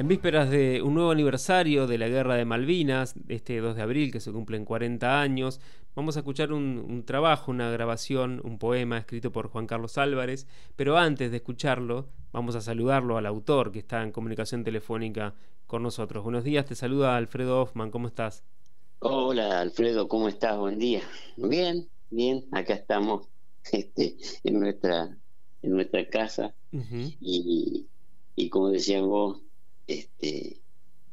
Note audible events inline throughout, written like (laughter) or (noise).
En vísperas de un nuevo aniversario de la Guerra de Malvinas, este 2 de abril que se cumplen 40 años, vamos a escuchar un, trabajo, una grabación, un poema escrito por Juan Carlos Álvarez, pero antes de escucharlo, vamos a saludarlo al autor que está en comunicación telefónica con nosotros. Buenos días, te saluda Alfredo Hoffman, ¿cómo estás? Hola Alfredo, ¿cómo estás? Buen día. Bien, bien, acá estamos (laughs) este, en nuestra en nuestra casa y, y como decías vos, este,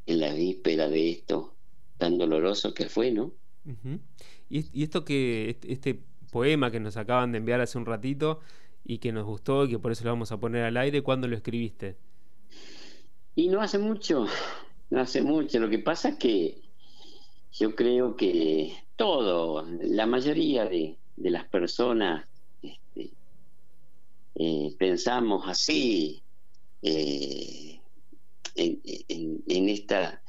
en la víspera de esto tan doloroso que fue, ¿no? y, esto que, este poema que nos acaban de enviar hace un ratito y que nos gustó y que por eso lo vamos a poner al aire, ¿cuándo lo escribiste? Y no hace mucho, no hace mucho. Lo que pasa es que yo creo que todo, la mayoría de, las personas este, eh, pensamos así, eh, en, esta,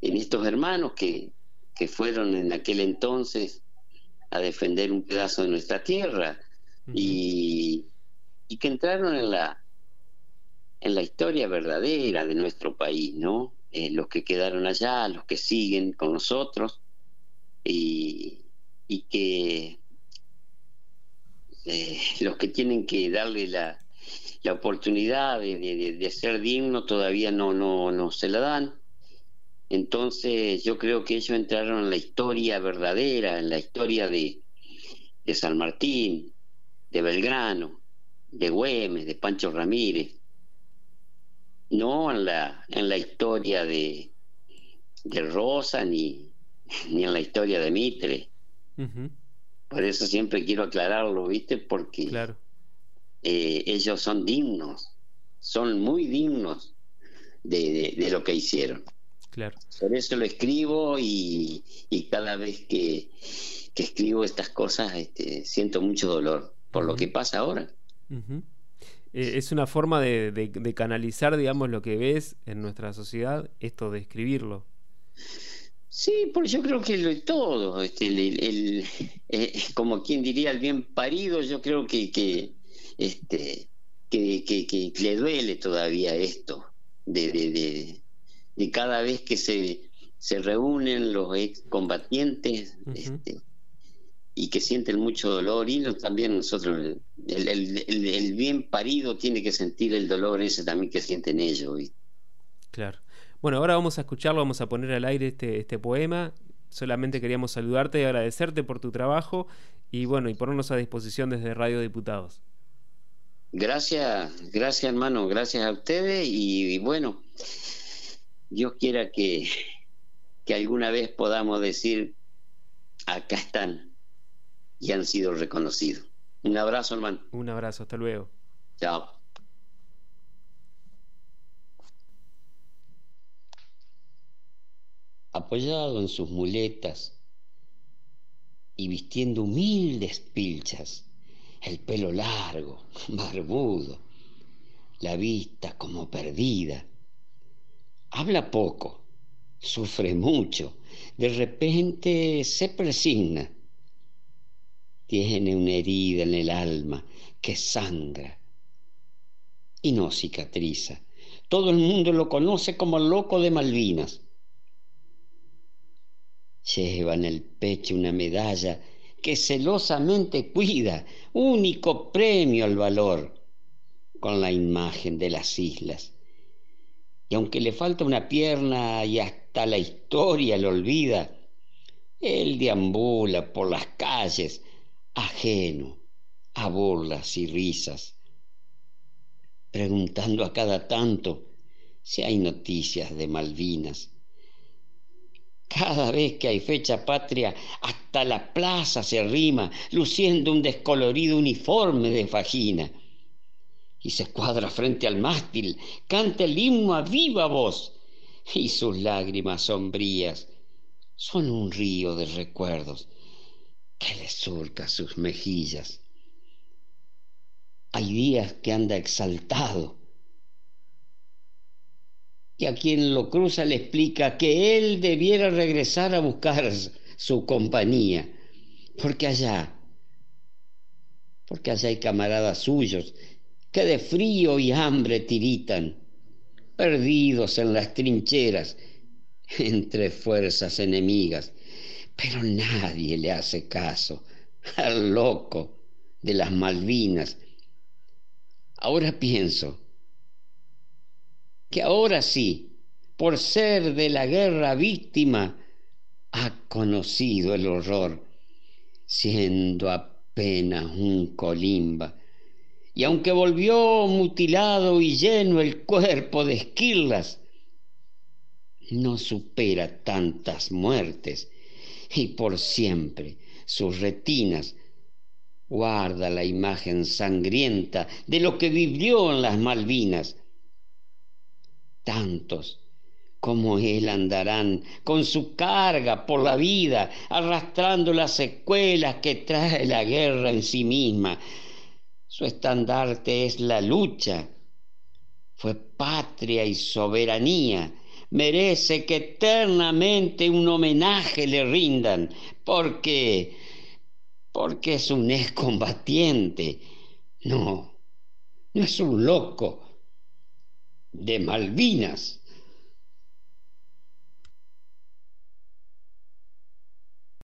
en estos hermanos que, que fueron en aquel entonces a defender un pedazo de nuestra tierra y, y, que entraron en la en la historia verdadera de nuestro país, ¿no? Eh, los que quedaron allá, los que siguen con nosotros y, y que eh, los que tienen que darle la, la oportunidad de, ser digno todavía no, no, no se la dan. Entonces yo creo que ellos entraron en la historia verdadera, en la historia de, de San Martín, de Belgrano, de Güemes, de Pancho Ramírez, no en la, en la historia de, de Rosa ni, (laughs) ni en la historia de Mitre. Por eso siempre quiero aclararlo, ¿viste? Porque claro. Eh, ellos son dignos, son muy dignos de, lo que hicieron. Claro. Por eso lo escribo y, cada vez que, escribo estas cosas este, siento mucho dolor por lo que pasa ahora. Eh, es una forma de, canalizar, digamos, lo que ves en nuestra sociedad, esto de escribirlo. Sí, porque yo creo que todo, este, el, eh, como quien diría el bien parido, yo creo que, que, este, que, que, le duele todavía esto, de, de, de, cada vez que se, se reúnen los excombatientes este, y que sienten mucho dolor, y también nosotros, el, el, el, bien parido tiene que sentir el dolor ese también que sienten ellos. Claro. Bueno, ahora vamos a escucharlo, vamos a poner al aire este, este poema. Solamente queríamos saludarte y agradecerte por tu trabajo y bueno, y ponernos a disposición desde Radio Diputados. Gracias, gracias hermano, gracias a ustedes y, bueno, Dios quiera que, que alguna vez podamos decir, acá están y han sido reconocidos. Un abrazo hermano. Un abrazo, hasta luego. Chao. Apoyado en sus muletas y vistiendo humildes pilchas, el pelo largo, (laughs) barbudo, la vista como perdida. Habla poco, sufre mucho, de repente se presigna. Tiene una herida en el alma que sangra y no cicatriza. Todo el mundo lo conoce como el loco de Malvinas. Lleva en el pecho una medalla que celosamente cuida, único premio al valor, con la imagen de las islas. Y aunque le falta una pierna y hasta la historia lo olvida, él deambula por las calles ajeno a burlas y risas, preguntando a cada tanto si hay noticias de Malvinas cada vez que hay fecha patria, hasta la plaza se rima, luciendo un descolorido uniforme de fajina. Y se escuadra frente al mástil, canta el himno a viva voz, y sus lágrimas sombrías son un río de recuerdos que le surca sus mejillas. Hay días que anda exaltado, y a quien lo cruza le explica que él debiera regresar a buscar su compañía, porque allá, porque allá hay camaradas suyos que de frío y hambre tiritan, perdidos en las trincheras (laughs) entre fuerzas enemigas. Pero nadie le hace caso al loco de las Malvinas. Ahora pienso que ahora sí, por ser de la guerra víctima, ha conocido el horror, siendo apenas un colimba. Y aunque volvió mutilado y lleno el cuerpo de esquirlas, no supera tantas muertes y por siempre sus retinas guarda la imagen sangrienta de lo que vivió en las Malvinas. Tantos como él andarán con su carga por la vida, arrastrando las secuelas que trae la guerra en sí misma. Su estandarte es la lucha. Fue patria y soberanía. Merece que eternamente un homenaje le rindan, porque porque es un excombatiente. No, no es un loco de Malvinas.